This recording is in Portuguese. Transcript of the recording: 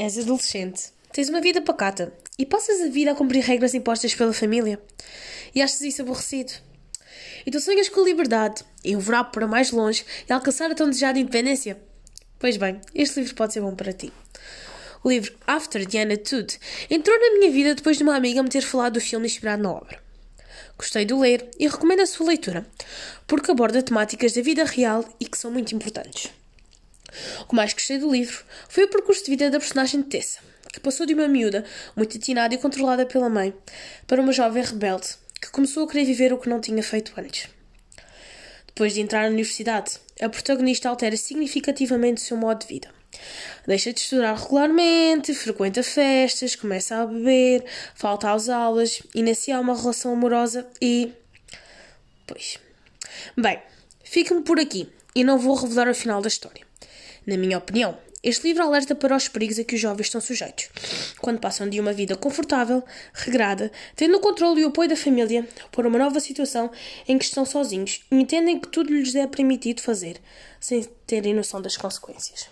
És adolescente, tens uma vida pacata e passas a vida a cumprir regras impostas pela família. E achas isso aborrecido. E tu sonhas com a liberdade, e o voar para mais longe e alcançar a tão desejada independência. Pois bem, este livro pode ser bom para ti. O livro After the Tude entrou na minha vida depois de uma amiga me ter falado do filme inspirado na obra. Gostei de ler e recomendo a sua leitura, porque aborda temáticas da vida real e que são muito importantes. Que mais gostei do livro foi o percurso de vida da personagem de Tessa, que passou de uma miúda muito atinada e controlada pela mãe para uma jovem rebelde que começou a querer viver o que não tinha feito antes. Depois de entrar na universidade, a protagonista altera significativamente o seu modo de vida. Deixa de estudar regularmente, frequenta festas, começa a beber, falta às aulas, inicia uma relação amorosa e. Pois. Bem, fico-me por aqui e não vou revelar o final da história. Na minha opinião, este livro alerta para os perigos a que os jovens estão sujeitos, quando passam de uma vida confortável, regrada, tendo o controle e o apoio da família, para uma nova situação em que estão sozinhos e entendem que tudo lhes é permitido fazer, sem terem noção das consequências.